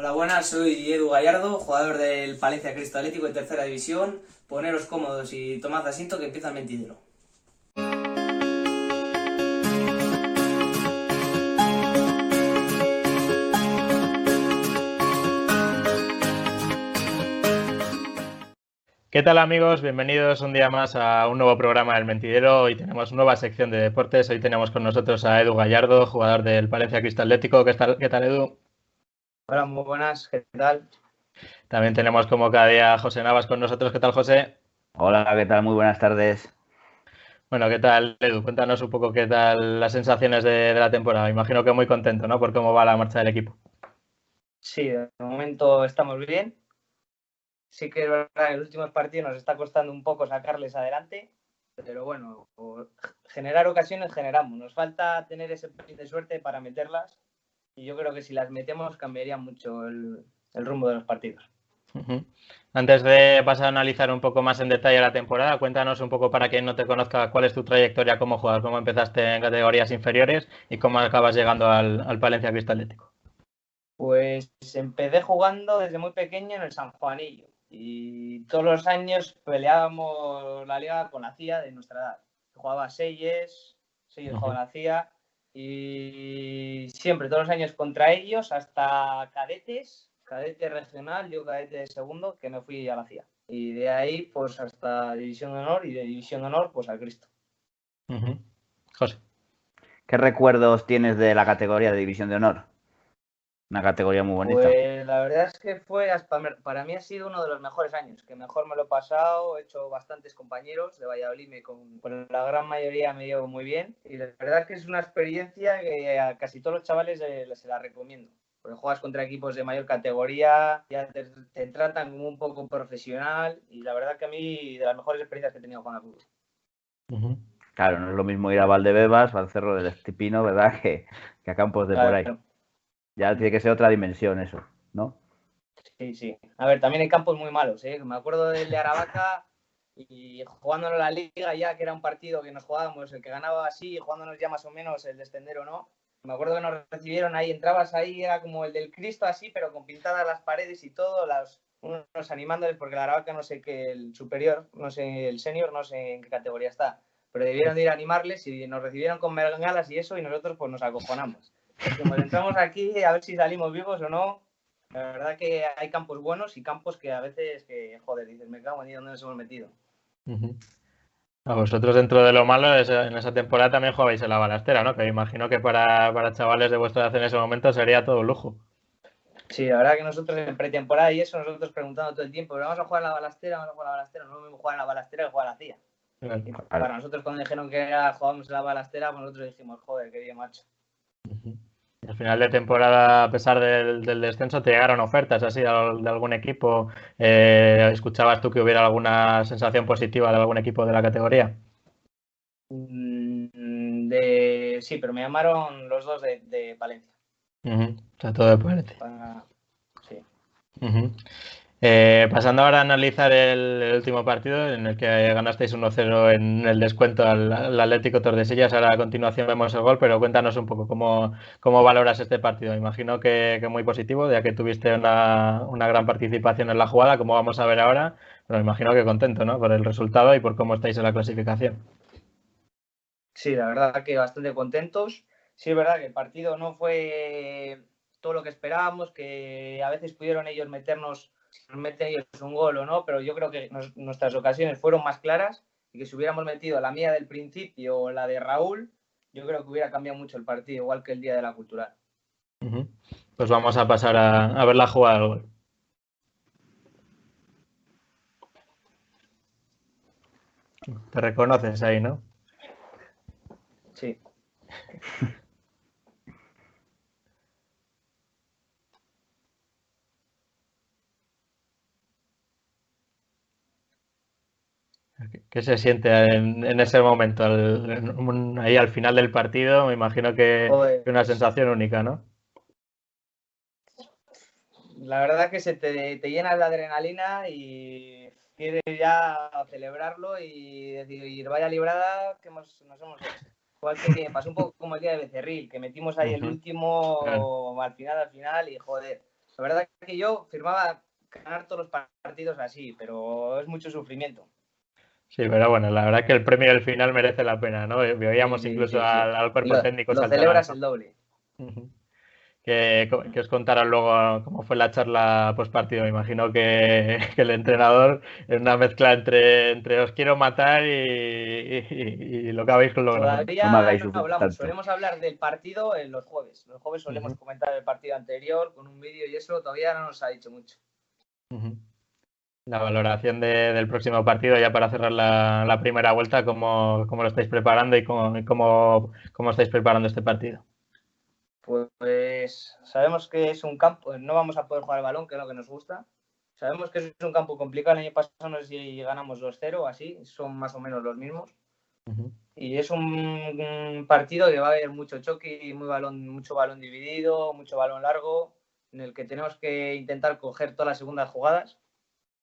Hola, buenas, soy Edu Gallardo, jugador del Palencia Cristo Atlético de Tercera División. Poneros cómodos y tomad asiento que empieza el mentidero. ¿Qué tal amigos? Bienvenidos un día más a un nuevo programa del Mentidero. Hoy tenemos nueva sección de deportes. Hoy tenemos con nosotros a Edu Gallardo, jugador del Palencia Cristo Atlético. ¿Qué tal, qué tal Edu? Hola, muy buenas. ¿Qué tal? También tenemos como cada día a José Navas con nosotros. ¿Qué tal, José? Hola, ¿qué tal? Muy buenas tardes. Bueno, ¿qué tal, Edu? Cuéntanos un poco qué tal las sensaciones de, de la temporada. Imagino que muy contento, ¿no? Por cómo va la marcha del equipo. Sí, de momento estamos bien sí que es verdad que en los últimos partidos nos está costando un poco sacarles adelante, pero bueno, generar ocasiones generamos. Nos falta tener ese de suerte para meterlas y yo creo que si las metemos cambiaría mucho el, rumbo de los partidos. Antes de pasar a analizar un poco más en detalle la temporada, cuéntanos un poco para quien no te conozca cuál es tu trayectoria como jugador, cómo empezaste en categorías inferiores y cómo acabas llegando al, al Palencia Cristal Atlético. Pues empecé jugando desde muy pequeño en el San Juanillo y todos los años peleábamos la liga con la CIA de nuestra edad. Jugaba Seyes, Seyes jugaba la CIA y siempre, todos los años contra ellos, hasta cadetes, cadete regional, yo cadete de segundo, que me fui a la CIA. Y de ahí, pues hasta División de Honor y de División de Honor, pues al Cristo. José. ¿Qué recuerdos tienes de la categoría de División de Honor? Una categoría muy bonita. Pues la verdad es que fue, para mí ha sido uno de los mejores años, que mejor me lo he pasado, he hecho bastantes compañeros de Valladolid, me con, la gran mayoría me llevo muy bien y la verdad es que es una experiencia que a casi todos los chavales se la recomiendo. Porque juegas contra equipos de mayor categoría, ya te, tratan como un poco profesional y la verdad que a mí de las mejores experiencias que he tenido con el fútbol. Claro, no es lo mismo ir a Valdebebas o al Cerro del Estipino, ¿verdad? Que, que a campos de por ahí. Ya tiene que ser otra dimensión eso, ¿no? Sí, sí. A ver, también hay campos muy malos, ¿eh? Me acuerdo del de Aravaca y jugándonos la liga ya, que era un partido que nos jugábamos, el que ganaba así, jugándonos ya más o menos el descender o no. Me acuerdo que nos recibieron ahí, entrabas ahí, era como el del Cristo así, pero con pintadas las paredes y todo, las, unos animándoles, porque el Aravaca no sé qué, el superior, no sé, el senior, no sé en qué categoría está, pero debieron de ir a animarles y nos recibieron con mergalas y eso, y nosotros pues nos acojonamos. Como entramos aquí, a ver si salimos vivos o no. La verdad que hay campos buenos y campos que a veces, que, joder, dices, me cago en dónde nos hemos metido. A vosotros dentro de lo malo, en esa temporada también jugabais en la balastera, ¿no? Que me imagino que para, para chavales de vuestra edad en ese momento sería todo lujo. Sí, la verdad que nosotros en pretemporada y eso, nosotros preguntando todo el tiempo, vamos a jugar en la balastera, vamos a jugar en la balastera, no vamos a jugar en la balastera que jugar a la CIA. para nosotros cuando dijeron que era, jugábamos en la balastera, pues nosotros dijimos, joder, qué bien macho. Al final de temporada, a pesar del, descenso, te llegaron ofertas así de, algún equipo. Eh, ¿Escuchabas tú que hubiera alguna sensación positiva de algún equipo de la categoría? Mm, de... Sí, pero me llamaron los dos de, de Palencia. O sea, todo de Palencia. Sí. Eh, pasando ahora a analizar el, último partido en el que ganasteis 1-0 en el descuento al, Atlético Tordesillas. Ahora a continuación vemos el gol, pero cuéntanos un poco cómo, cómo valoras este partido. Imagino que, muy positivo, ya que tuviste una, gran participación en la jugada, como vamos a ver ahora, pero imagino que contento ¿no? por el resultado y por cómo estáis en la clasificación. Sí, la verdad que bastante contentos. Sí, es verdad que el partido no fue todo lo que esperábamos, que a veces pudieron ellos meternos meten ellos un gol o no, pero yo creo que nuestras ocasiones fueron más claras y que si hubiéramos metido la mía del principio o la de Raúl, yo creo que hubiera cambiado mucho el partido, igual que el día de la cultural. Pues vamos a pasar a, ver la jugada del gol. Te reconoces ahí, ¿no? Sí. ¿Qué se siente en, ese momento? ahí al final del partido, me imagino que es una sensación única, ¿no? La verdad que se te, te llena de adrenalina y quieres ya celebrarlo y decir, vaya librada que nos hemos hecho. Igual que pasó un poco como el día de Becerril, que metimos ahí el último al final, al final y joder, La verdad que yo firmaba ganar todos los partidos así, pero es mucho sufrimiento. Sí, pero bueno, la verdad que el premio del final merece la pena, ¿no? Veíamos incluso Al, cuerpo técnico. Lo celebras el doble que, os contaron luego cómo fue la charla post partido. Me imagino que, el entrenador es una mezcla entre, entre os quiero matar y, lo que habéis logrado. Todavía no, hablamos, solemos hablar del partido en los jueves. Los jueves solemos comentar el partido anterior con un vídeo y eso todavía no nos ha dicho mucho. La valoración del próximo partido, ya para cerrar la, primera vuelta, ¿cómo, ¿cómo, lo estáis preparando y cómo, cómo, cómo estáis preparando este partido? Pues sabemos que es un campo, no vamos a poder jugar el balón, que es lo que nos gusta. Sabemos que es un campo complicado. El año pasado no sé si ganamos 2-0 o así, son más o menos los mismos. Y es un, partido que va a haber mucho choque y muy balón, mucho balón dividido, mucho balón largo, en el que tenemos que intentar coger todas las segundas jugadas,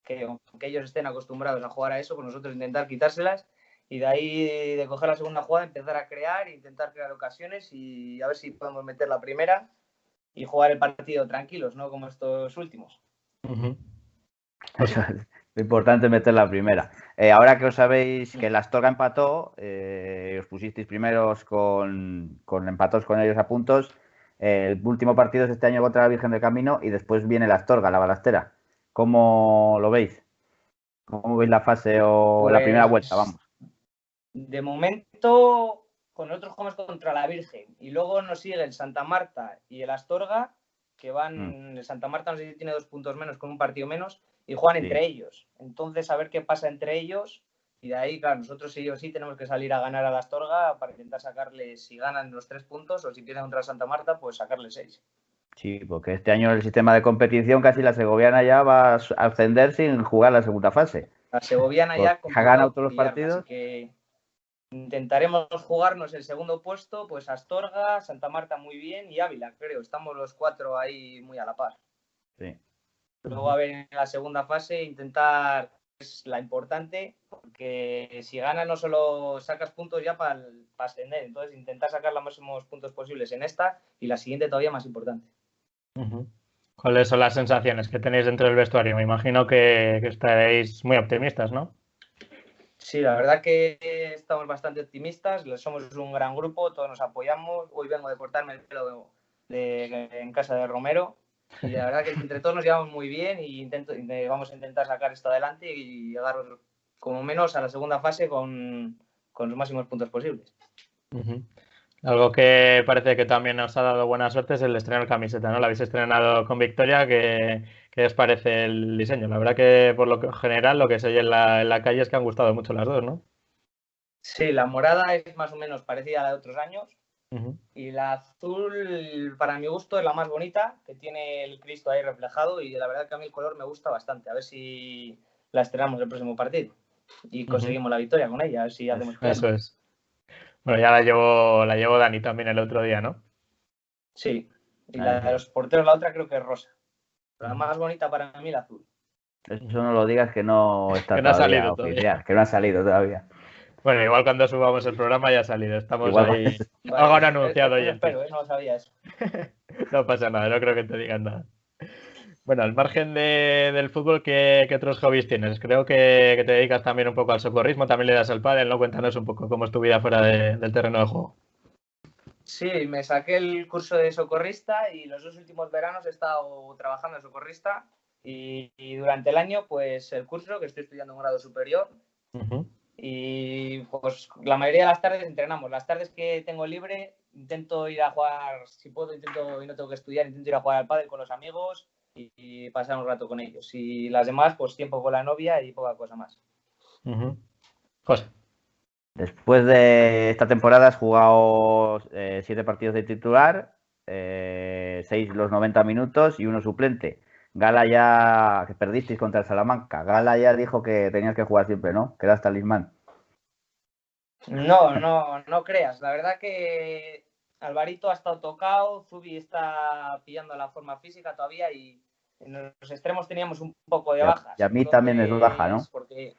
que aunque ellos estén acostumbrados a jugar a eso, pues nosotros intentar quitárselas y de ahí de coger la segunda jugada empezar a crear, intentar crear ocasiones y a ver si podemos meter la primera y jugar el partido tranquilos, ¿no? Como estos últimos. lo importante es meter la primera. Eh, ahora que os sabéis que la Astorga empató, eh, os pusisteis primeros con, con empatos con ellos a puntos. el último partido es este año contra la Virgen del Camino y después viene la Astorga, la balastera. ¿Cómo lo veis? ¿Cómo veis la fase o la primera pues vuelta? Vamos. De momento, con nosotros jugamos contra la Virgen y luego nos sigue el Santa Marta y el Astorga, que van, mm. el Santa Marta no sé si tiene dos puntos menos con un partido menos y juegan entre ellos. Entonces, a ver qué pasa entre ellos y de ahí, claro, nosotros sí o sí tenemos que salir a ganar a la Astorga para intentar sacarle, si ganan los tres puntos o si pierden contra Santa Marta, pues sacarle seis. Sí, porque este año el sistema de competición casi la segoviana ya va a ascender sin jugar la segunda fase. La segoviana ya ha ganado todos los partidos. Intentaremos jugarnos el segundo puesto, pues Astorga, Santa Marta muy bien y Ávila, creo. Estamos los cuatro ahí muy a la par. Sí. Luego a ver en la segunda fase intentar es la importante, porque si ganas no solo sacas puntos ya para ascender, entonces intentar sacar los máximos puntos posibles en esta y la siguiente todavía más importante. ¿Cuáles son las sensaciones que tenéis dentro del vestuario? Me imagino que estaréis muy optimistas, ¿no? Sí, la verdad que estamos bastante optimistas, somos un gran grupo, todos nos apoyamos. Hoy vengo de cortarme el pelo en casa de Romero y la verdad que entre todos nos llevamos muy bien y intento, vamos a intentar sacar esto adelante y llegar como menos a la segunda fase con, los máximos puntos posibles. Algo que parece que también nos ha dado buena suerte es el estreno de camiseta, ¿no? La habéis estrenado con Victoria, que ¿Qué os parece el diseño? La verdad que por lo general lo que se oye en la, calle es que han gustado mucho las dos, ¿no? Sí, la morada es más o menos parecida a la de otros años. Y la azul, para mi gusto, es la más bonita, que tiene el Cristo ahí reflejado. Y la verdad que a mí el color me gusta bastante. A ver si la estrenamos el próximo partido. Y conseguimos la victoria con ella. A ver si hacemos Eso es. Bueno, ya la llevó, la llevó Dani también el otro día, ¿no? Sí. Y la de los porteros, la otra creo que es rosa la más bonita para mí la azul. Eso no lo digas que no está que no ha salido todavía. que no ha salido todavía. Bueno, igual cuando subamos el programa ya ha salido. Estamos ahí. Algo han anunciado ya. Pero ¿eh? no sabía eso. no pasa nada, no creo que te digan nada. Bueno, al margen del fútbol, ¿qué, otros hobbies tienes? Creo que, te dedicas también un poco al socorrismo, también le das al pádel, ¿no? Cuéntanos un poco cómo es tu vida fuera del terreno de juego. Sí, me saqué el curso de socorrista y los dos últimos veranos he estado trabajando de socorrista y, durante el año, pues el curso, que estoy estudiando un grado superior. Y pues la mayoría de las tardes entrenamos. Las tardes que tengo libre intento ir a jugar, si puedo, intento y no tengo que estudiar, intento ir a jugar al pádel con los amigos y, pasar un rato con ellos. Y las demás, pues tiempo con la novia y poca cosa más. José. Después de esta temporada has jugado eh, siete partidos de titular, eh, seis los 90 minutos y uno suplente. Gala ya, que perdisteis contra el Salamanca, Gala ya dijo que tenías que jugar siempre, ¿no? Que eras talismán. No, no, no creas. La verdad que Alvarito ha estado tocado, Zubi está pillando la forma física todavía y en los extremos teníamos un poco de bajas. Y a mí también es baja, ¿no? Porque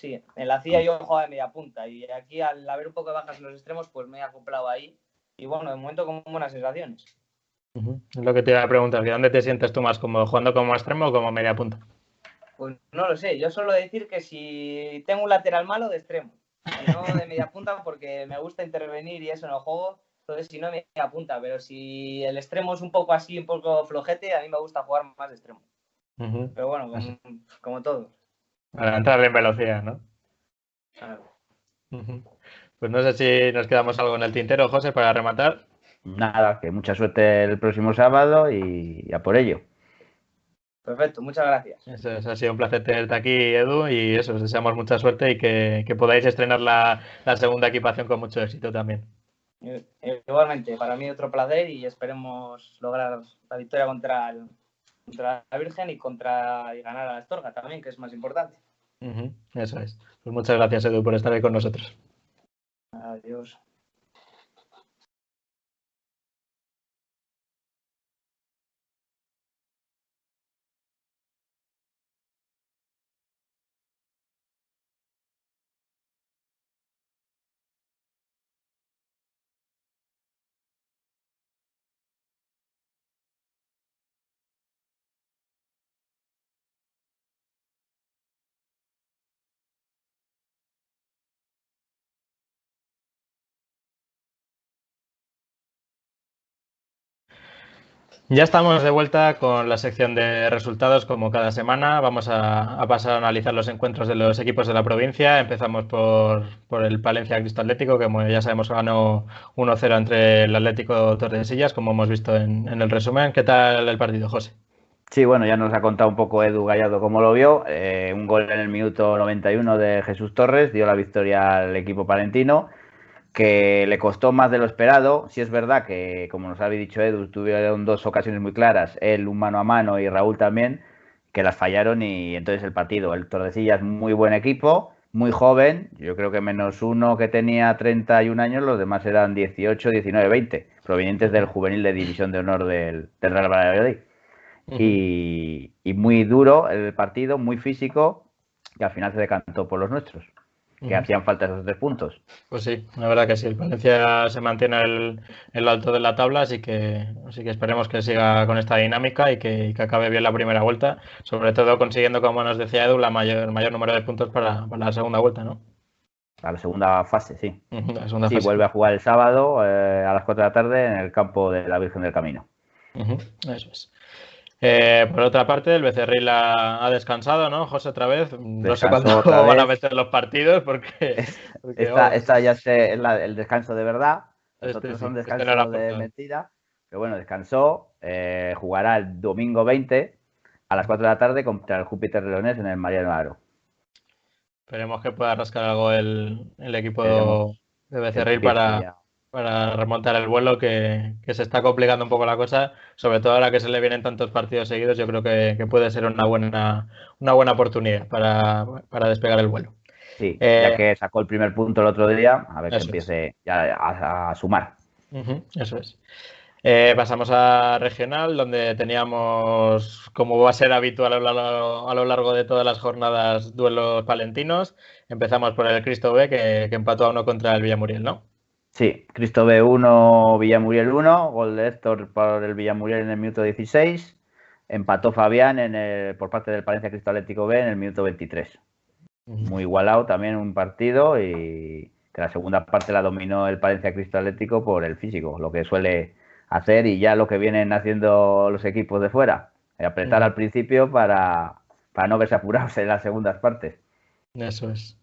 Sí, en la CIA yo jugaba de media punta y aquí al haber un poco de bajas en los extremos, pues me he acoplado ahí. Y bueno, de momento con buenas sensaciones. Es lo que te iba a preguntar, ¿que ¿dónde te sientes tú más cómodo, jugando como extremo o como media punta? Pues no lo sé, yo suelo decir que si tengo un lateral malo, de extremo, y no de media punta porque me gusta intervenir y eso en el juego, entonces si no media punta, pero si el extremo es un poco así, un poco flojete, a mí me gusta jugar más de extremo. Pero bueno, como, todo. Para entrar en velocidad, ¿no? Claro. Pues no sé si nos quedamos algo en el tintero, José, para rematar. Nada, que mucha suerte el próximo sábado y a por ello. Perfecto, muchas gracias. Eso, ha sido un placer tenerte aquí, Edu, y eso, os deseamos mucha suerte y que, podáis estrenar la, segunda equipación con mucho éxito también. Igualmente, para mí otro placer y esperemos lograr la victoria contra, la Virgen y contra y ganar a la Astorga también, que es más importante. eso es. Pues muchas gracias, Edu, por estar ahí con nosotros. Adiós. Ya estamos de vuelta con la sección de resultados como cada semana. Vamos a, pasar a analizar los encuentros de los equipos de la provincia. Empezamos por, el Palencia Cristo Atlético, que ya sabemos ganó 1-0 entre el Atlético Tordesillas, como hemos visto en, el resumen. ¿Qué tal el partido, José? Sí, bueno, ya nos ha contado un poco Edu Gallardo cómo lo vio. Eh, un gol en el minuto 91 de Jesús Torres dio la victoria al equipo palentino que le costó más de lo esperado. Si es verdad que, como nos había dicho Edu, tuvieron dos ocasiones muy claras, él un mano a mano y Raúl también, que las fallaron y entonces el partido. El Tordesillas muy buen equipo, muy joven, yo creo que menos uno que tenía 31 años, los demás eran 18, 19, 20, provenientes del juvenil de División de Honor del, Real Valladolid. y, y muy duro el partido, muy físico, que al final se decantó por los nuestros que hacían falta esos tres puntos. Pues sí, la verdad que sí. El Valencia se mantiene en el alto de la tabla, así que, así que esperemos que siga con esta dinámica y que, acabe bien la primera vuelta, sobre todo consiguiendo, como nos decía Edu, la mayor, el mayor número de puntos para, la segunda vuelta, ¿no? Para la segunda fase, sí. sí, vuelve a jugar el sábado eh, a las 4 de la tarde en el campo de la Virgen del Camino. Eso es. Eh, por otra parte, el Becerril ha, descansado, ¿no, José, otra vez? No sé cuándo van a meter los partidos porque... esta, ya es el descanso de verdad, los este otros son este descansos de mentira. Pero bueno, descansó, eh, jugará el domingo 20 a las 4 de la tarde contra el Júpiter Leones en el Mariano Aro. Esperemos que pueda rascar algo el, equipo de Becerril para, para remontar el vuelo, que, se está complicando un poco la cosa, sobre todo ahora que se le vienen tantos partidos seguidos, yo creo que, puede ser una buena, una buena oportunidad para, despegar el vuelo. Sí, ya eh, que sacó el primer punto el otro día, a ver si empiece ya a, sumar. eso es. Eh, pasamos a regional, donde teníamos, como va a ser habitual a lo, largo, de todas las jornadas, duelos palentinos. Empezamos por el Cristo B, que, que empató a uno contra el Villamuriel, ¿no? Sí, Cristo B1, Villamuriel 1, gol de Héctor por el Villamuriel en el minuto 16. Empató Fabián en el, por parte del Palencia Cristo Atlético B en el minuto 23. Muy igualado también un partido y que la segunda parte la dominó el Palencia Cristo Atlético por el físico, lo que suele hacer y ya lo que vienen haciendo los equipos de fuera. Apretar al principio para, para no verse apurados en las segundas partes. Eso es.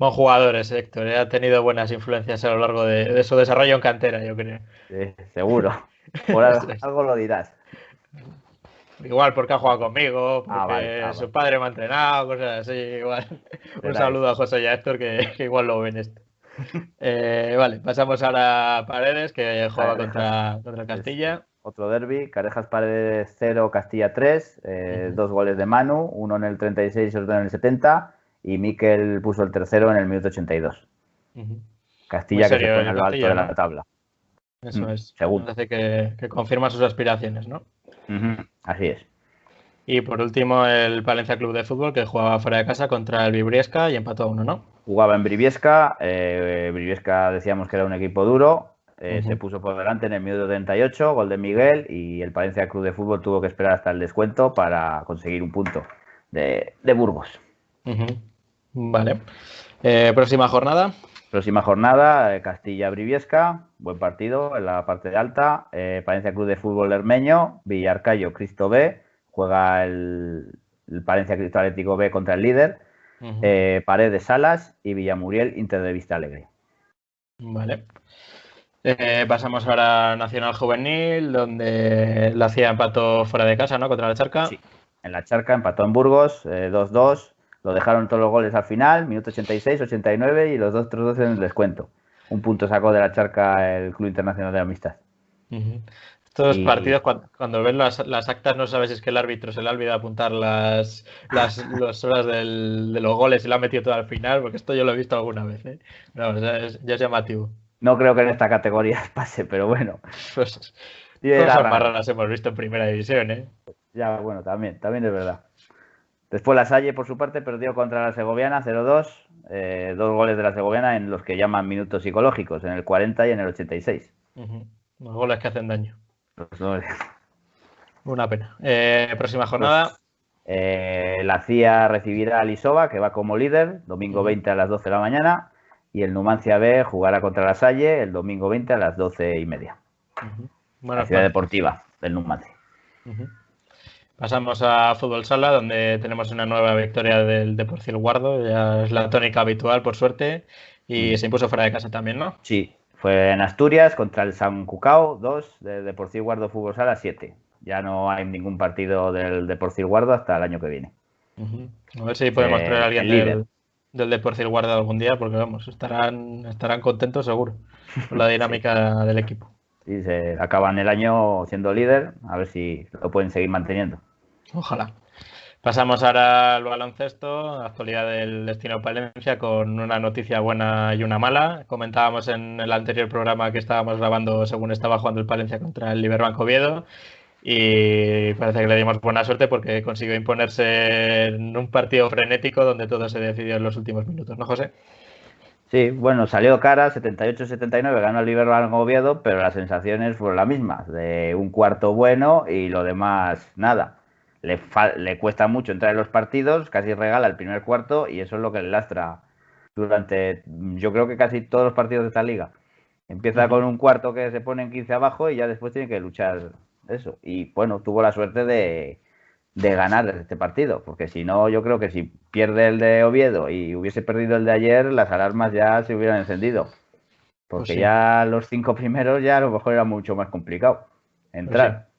Buen jugadores, Héctor. ¿eh? Ha tenido buenas influencias a lo largo de, su desarrollo en cantera, yo creo. Sí, seguro. Por algo lo dirás. Igual porque ha jugado conmigo, ah, porque ah, su padre me ha entrenado, cosas así, igual. Un saludo a José y a Héctor que, igual lo ven esto. Eh, vale, pasamos ahora a Paredes, que juega contra, contra Castilla. Otro derby, Carejas Paredes 0, Castilla 3, eh, dos goles de Manu, uno en el 36 y otro en el 70 y Miquel puso el tercero en el minuto 82. Castilla que se pone a lo alto de la tabla. Eso mm, es. Segundo. Parece que, confirma sus aspiraciones, ¿no? Así es. Y por último, el Palencia Club de Fútbol, que jugaba fuera de casa contra el Vibriesca y empató a uno, ¿no? Jugaba en Briviesca. Eh, Briviesca decíamos que era un equipo duro. eh, se puso por delante en el minuto 38, gol de Miguel, y el Palencia Club de Fútbol tuvo que esperar hasta el descuento para conseguir un punto de, Burgos. Vale. Eh, próxima jornada. Próxima jornada, eh, Castilla-Briviesca, buen partido en la parte de alta. Palencia Club de Fútbol Hermeño, Villarcayo, Cristo B, juega el, Palencia Cristo Atlético B contra el líder. Paredes Salas y Villamuriel Inter de Vista Alegre. Vale. Eh, pasamos ahora a Nacional Juvenil, donde la hacía empató fuera de casa, ¿no? Contra la Charca. Sí, en la Charca empató en Burgos, 2-2. Lo dejaron todos los goles al final, minuto 86, 89 y los dos otros dos en el descuento. Un punto sacó de la Charca el Club Internacional de Amistad. Estos partidos, cuando, ven las, actas, no sabes si es que el árbitro se le ha olvidado apuntar las, las, horas de los goles y lo ha metido todo al final, porque esto yo lo he visto alguna vez. ¿eh? ya es llamativo. No creo que en esta categoría pase, pero bueno. Pues, cosas más raras hemos visto en primera división, ¿eh? Ya, bueno, también, también es verdad. Después la Salle, por su parte, perdió contra la Segoviana 0-2. Eh, dos goles de la Segoviana en los que llaman minutos psicológicos, en el 40 y en el 86. Los goles que hacen daño. Una pena. Eh, próxima jornada. Pues, eh, la CIA recibirá a Lisova, que va como líder, domingo 20 a las 12 de la mañana y el Numancia B jugará contra la Salle el domingo 20 a las 12 y media. la ciudad deportiva del Numancia. Pasamos a Fútbol Sala, donde tenemos una nueva victoria del Deportivo Guardo, ya es la tónica habitual, por suerte, y se impuso fuera de casa también, ¿no? Sí, fue en Asturias contra el San Cucao, 2, de Deportivo Guardo Fútbol Sala, 7. Ya no hay ningún partido del Deportivo Guardo hasta el año que viene. A ver si podemos traer a alguien del, del Deportivo Guarda algún día, porque vamos, estarán, estarán contentos seguro con la dinámica del equipo. Sí, se acaban el año siendo líder, a ver si lo pueden seguir manteniendo. Ojalá. Pasamos ahora al baloncesto, actualidad del destino Palencia, con una noticia buena y una mala. Comentábamos en el anterior programa que estábamos grabando según estaba jugando el Palencia contra el Liberbanco Oviedo y parece que le dimos buena suerte porque consiguió imponerse en un partido frenético donde todo se decidió en los últimos minutos, ¿no, José? Sí, bueno, salió cara, 78-79, ganó el Liverpool Oviedo, pero las sensaciones fueron las mismas, de un cuarto bueno y lo demás nada. Le, le cuesta mucho entrar en los partidos, casi regala el primer cuarto y eso es lo que le lastra durante, yo creo que casi todos los partidos de esta liga. Empieza con un cuarto que se pone en 15 abajo y ya después tiene que luchar eso. Y bueno, tuvo la suerte de, ganar este partido, porque si no, yo creo que si pierde el de Oviedo y hubiese perdido el de ayer, las alarmas ya se hubieran encendido. Porque pues ya los cinco primeros ya a lo mejor era mucho más complicado entrar.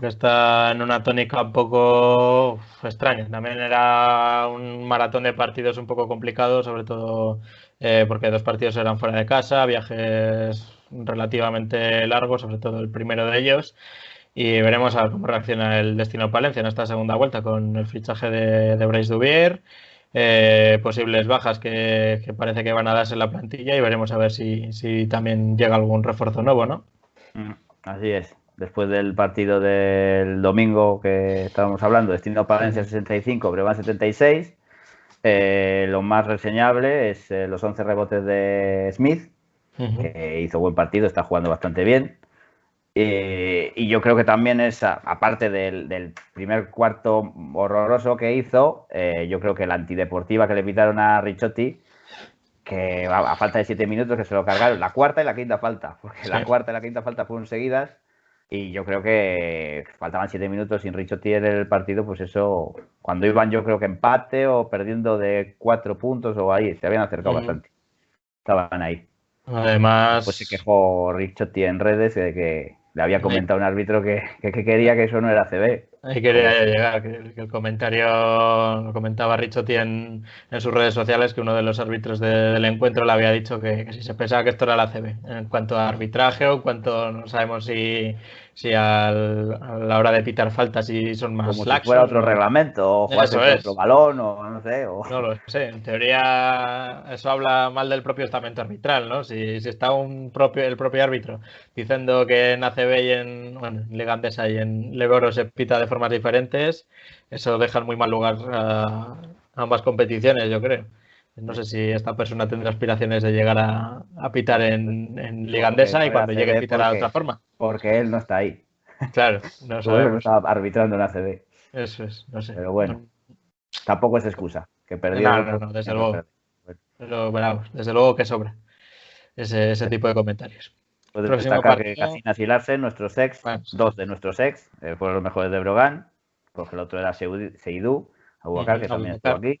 Que está en una tónica un poco extraña. También era un maratón de partidos un poco complicado, sobre todo eh, porque dos partidos eran fuera de casa, viajes relativamente largo, sobre todo el primero de ellos. Y veremos a ver cómo reacciona el destino Palencia en esta segunda vuelta con el fichaje de, de Bryce Dubier, eh, posibles bajas que, parece que van a darse en la plantilla y veremos a ver si, si también llega algún refuerzo nuevo, ¿no? Mm, así es. Después del partido del domingo que estábamos hablando, Destino Palencia 65, Brevan 76. Eh, lo más reseñable es eh, los 11 rebotes de Smith, que hizo buen partido, está jugando bastante bien. Eh, y yo creo que también es, aparte del, primer cuarto horroroso que hizo, yo creo que la antideportiva que le pitaron a Richotti, que a, falta de siete minutos que se lo cargaron, la cuarta y la quinta falta, porque la cuarta y la quinta falta fueron seguidas. Y yo creo que faltaban siete minutos sin Richotti en el partido, pues eso, cuando iban yo creo que empate o perdiendo de cuatro puntos o ahí, se habían acercado bastante. Estaban ahí. Además. Pues se quejó Richotti en redes de que le había comentado un árbitro que, quería que eso no era CB. Ahí quería llegar, que, el comentario lo comentaba Richotti en, en, sus redes sociales que uno de los árbitros del encuentro le había dicho que, que, si se pensaba que esto era la CB. En cuanto a arbitraje o en cuanto no sabemos si si a la hora de pitar faltas y son más Como si fuera otro reglamento, o otro balón, o no sé. No lo sé, en teoría eso habla mal del propio estamento arbitral, ¿no? Si, si está un propio, el propio árbitro diciendo que en ACB y en, bueno, en Liga Andesa y en Leboro se pita de formas diferentes, eso deja en muy mal lugar a ambas competiciones, yo creo. No sé si esta persona tendrá aspiraciones de llegar a, pitar en, en Liga Andesa y cuando llegue a pitar de otra forma. Porque él no está ahí. Claro, no sabemos. está arbitrando en ACB. Eso es, no sé. Pero bueno, tampoco es excusa. Que perdió. No, no, desde luego. Pero, desde luego que sobra ese, ese tipo de comentarios. Puedes destacar que Casinas y Larsen, nuestros ex, dos de nuestros ex, eh, fueron los mejores de Brogan, porque el otro era Seidú, Abubakar, que también estuvo aquí.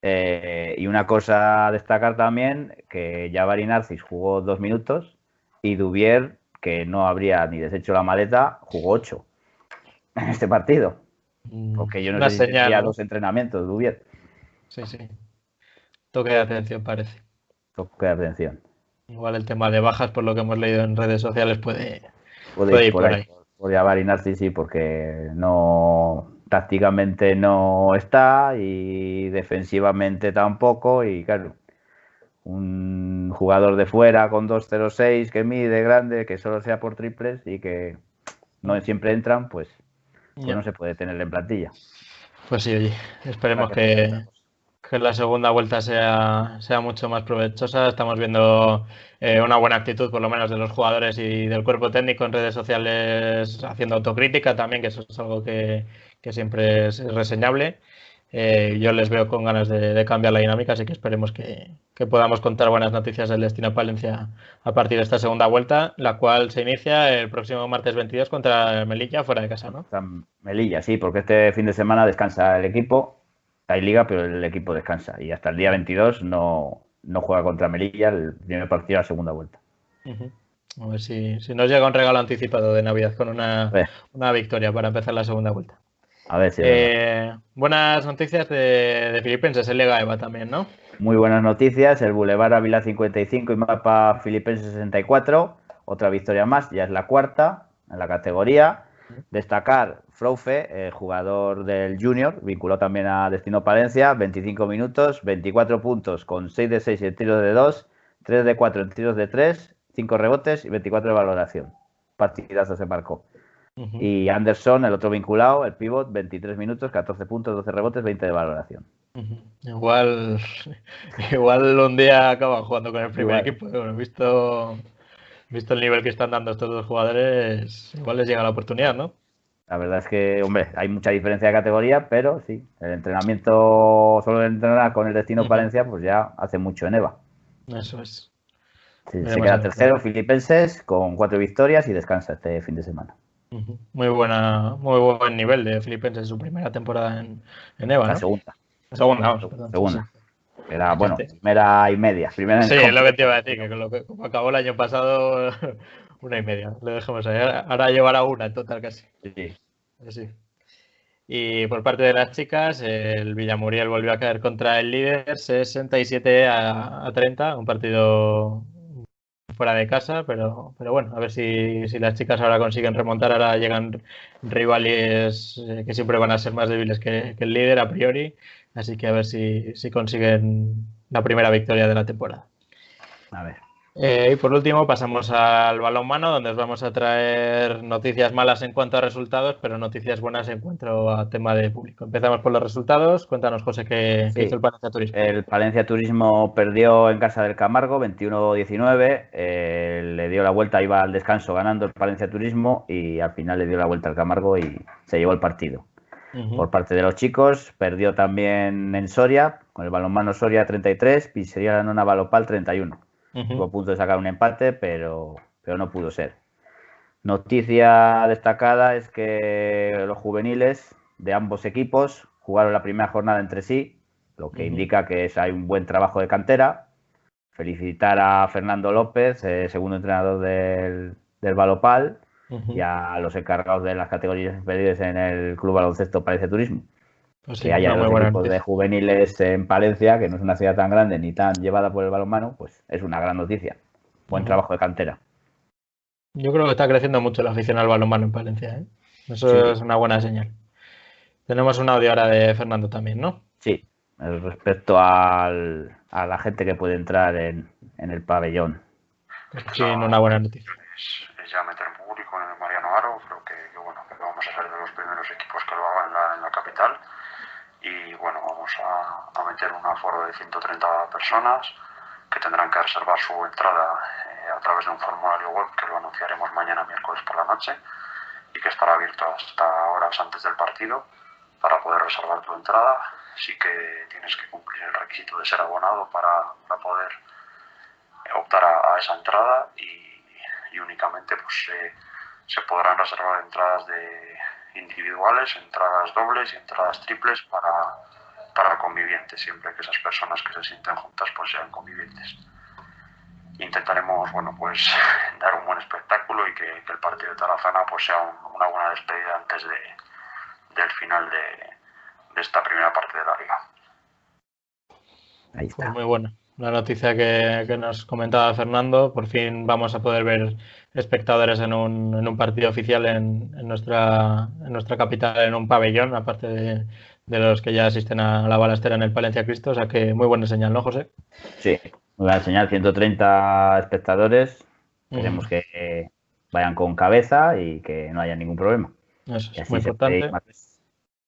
Eh, y una cosa a destacar también, que Jabari Narcis jugó dos minutos y Dubier, que no habría ni deshecho la maleta, jugó ocho en este partido. Mm, porque yo no sé si tenía dos entrenamientos, Dubier. Sí, sí. Toque de atención, parece. Toque de atención. Igual el tema de bajas, por lo que hemos leído en redes sociales, puede, puede, ir por, ahí. Por Jabari Narcis, sí, porque no tácticamente no está y defensivamente tampoco. Y claro, un jugador de fuera con 2.06 que mide grande, que solo sea por triples y que no siempre entran, pues, pues no se puede tener en plantilla. Pues sí, oye, esperemos que, que, la segunda vuelta sea, sea mucho más provechosa. Estamos viendo eh, una buena actitud, por lo menos, de los jugadores y del cuerpo técnico en redes sociales haciendo autocrítica también, que eso es algo que, que siempre es reseñable. Eh, yo les veo con ganas de, cambiar la dinámica, así que esperemos que, podamos contar buenas noticias del destino Palencia a partir de esta segunda vuelta, la cual se inicia el próximo martes 22 contra Melilla fuera de casa, ¿no? Melilla, sí, porque este fin de semana descansa el equipo, hay liga, pero el equipo descansa y hasta el día 22 no, no juega contra Melilla el primer partido de la segunda vuelta. A ver si, nos llega un regalo anticipado de Navidad con una, una victoria para empezar la segunda vuelta. A ver si. Eh, buenas noticias de, de, Filipenses, el Lega Eva también, ¿no? Muy buenas noticias. El Boulevard Ávila 55 y mapa Filipenses 64. Otra victoria más, ya es la cuarta en la categoría. Destacar Froufe, jugador del Junior, vinculado también a Destino Palencia, 25 minutos, 24 puntos con 6 de 6 en tiros de 2, 3 de 4 en tiros de 3, 5 rebotes y 24 de valoración. Partidazo se marcó. Y Anderson, el otro vinculado, el pivot, 23 minutos, 14 puntos, 12 rebotes, 20 de valoración. Igual, igual un día acaban jugando con el primer equipo. visto, visto el nivel que están dando estos dos jugadores, igual les llega la oportunidad, ¿no? La verdad es que, hombre, hay mucha diferencia de categoría, pero sí, el entrenamiento, solo el entrenar con el destino Valencia, pues ya hace mucho en EVA. Eso es. se queda tercero, Filipenses, con cuatro victorias y descansa este fin de semana. Muy buena, muy buen nivel de Filipenses en su primera temporada en, en EVA. La segunda. La segunda, vamos, perdón. Segunda. Era, bueno, primera y media. Primera sí, es lo que te iba a decir, que con lo que como acabó el año pasado, una y media. Lo dejamos ahí. Ahora llevará una en total casi. Sí. sí. Y por parte de las chicas, el Villamuriel volvió a caer contra el líder 67 a, a 30, un partido fuera de casa, pero, pero bueno, a ver si, las chicas ahora consiguen remontar, ahora llegan rivales eh, que siempre van a ser más débiles que, que, el líder a priori, así que a ver si, si consiguen la primera victoria de la temporada. A ver. Eh, y por último pasamos al balonmano, donde os vamos a traer noticias malas en cuanto a resultados, pero noticias buenas en cuanto a tema de público. Empezamos por los resultados. Cuéntanos, José, ¿qué, hizo el Palencia Turismo? El Palencia Turismo perdió en casa del Camargo 21-19. Eh, le dio la vuelta, iba al descanso ganando el Palencia Turismo y al final le dio la vuelta al Camargo y se llevó el partido. Por parte de los chicos, perdió también en Soria, con el balonmano Soria 33, Pizzería La Nona Balopal 31. Tuvo a punto de sacar un empate, pero, pero no pudo ser. Noticia destacada es que los juveniles de ambos equipos jugaron la primera jornada entre sí, lo que indica que es, hay un buen trabajo de cantera. Felicitar a Fernando López, eh, segundo entrenador del, del Balopal, y a los encargados de las categorías inferiores en el Club Baloncesto Palencia Turismo. Pues que haya dos equipos de juveniles en Palencia, que no es una ciudad tan grande ni tan llevada por el balonmano, pues es una gran noticia. Buen trabajo de cantera. Yo creo que está creciendo mucho la afición al balonmano en Palencia. ¿eh? Eso es una buena señal. Tenemos un audio ahora de Fernando también, ¿no? Sí, respecto al, a la gente que puede entrar en, en el pabellón. Sí, una buena noticia. Es, ya meter público en el Mariano Aro, creo que, bueno, que vamos a ser de los primeros equipos que lo hagan en la, en la capital y bueno, vamos a, a meter un aforo de 130 personas que tendrán que reservar su entrada eh, a través de un formulario web que lo anunciaremos mañana miércoles por la noche y que estará abierto hasta horas antes del partido para poder reservar tu entrada. Sí que tienes que cumplir el requisito de ser abonado para, para poder eh, optar a, a, esa entrada y, y únicamente pues, eh, se podrán reservar entradas de individuales, entradas dobles y entradas triples para, para convivientes, siempre que esas personas que se sienten juntas pues sean convivientes. Intentaremos, bueno, pues dar un buen espectáculo y que, que el partido de Tarazana pues sea un, una buena despedida antes de, del final de, de, esta primera parte de la liga. Ahí está. Pues muy bueno. La noticia que, que, nos comentaba Fernando, por fin vamos a poder ver espectadores en un, en un partido oficial en, en, nuestra, en nuestra capital, en un pabellón, aparte de, de los que ya asisten a la balastera en el Palencia Cristo. O sea que muy buena señal, ¿no, José? Sí, muy buena señal. 130 espectadores. Queremos uh -huh. que vayan con cabeza y que no haya ningún problema. Eso es muy importante.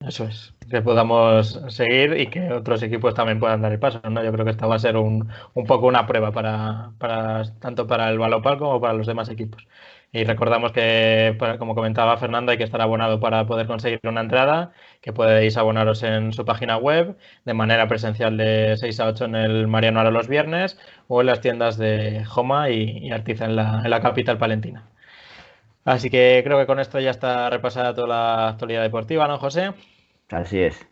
Eso es, que podamos seguir y que otros equipos también puedan dar el paso. ¿no? Yo creo que esta va a ser un, un poco una prueba para, para, tanto para el Balopal como para los demás equipos. Y recordamos que, como comentaba Fernando, hay que estar abonado para poder conseguir una entrada, que podéis abonaros en su página web de manera presencial de 6 a 8 en el Mariano Aro los viernes o en las tiendas de Joma y, y Artiza en la, en la capital palentina. Así que creo que con esto ya está repasada toda la actualidad deportiva, ¿no, José? Así es.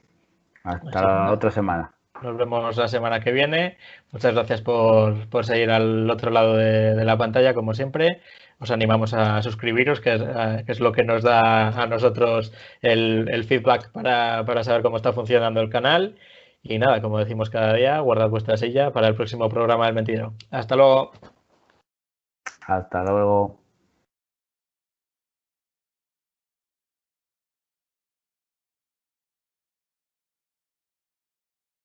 Hasta la otra semana. Nos vemos la semana que viene. Muchas gracias por, por seguir al otro lado de, de, la pantalla, como siempre. Os animamos a suscribiros, que es, a, que es lo que nos da a nosotros el, el feedback para, para, saber cómo está funcionando el canal. Y nada, como decimos cada día, guardad vuestra silla para el próximo programa del Mentidero. Hasta luego. Hasta luego.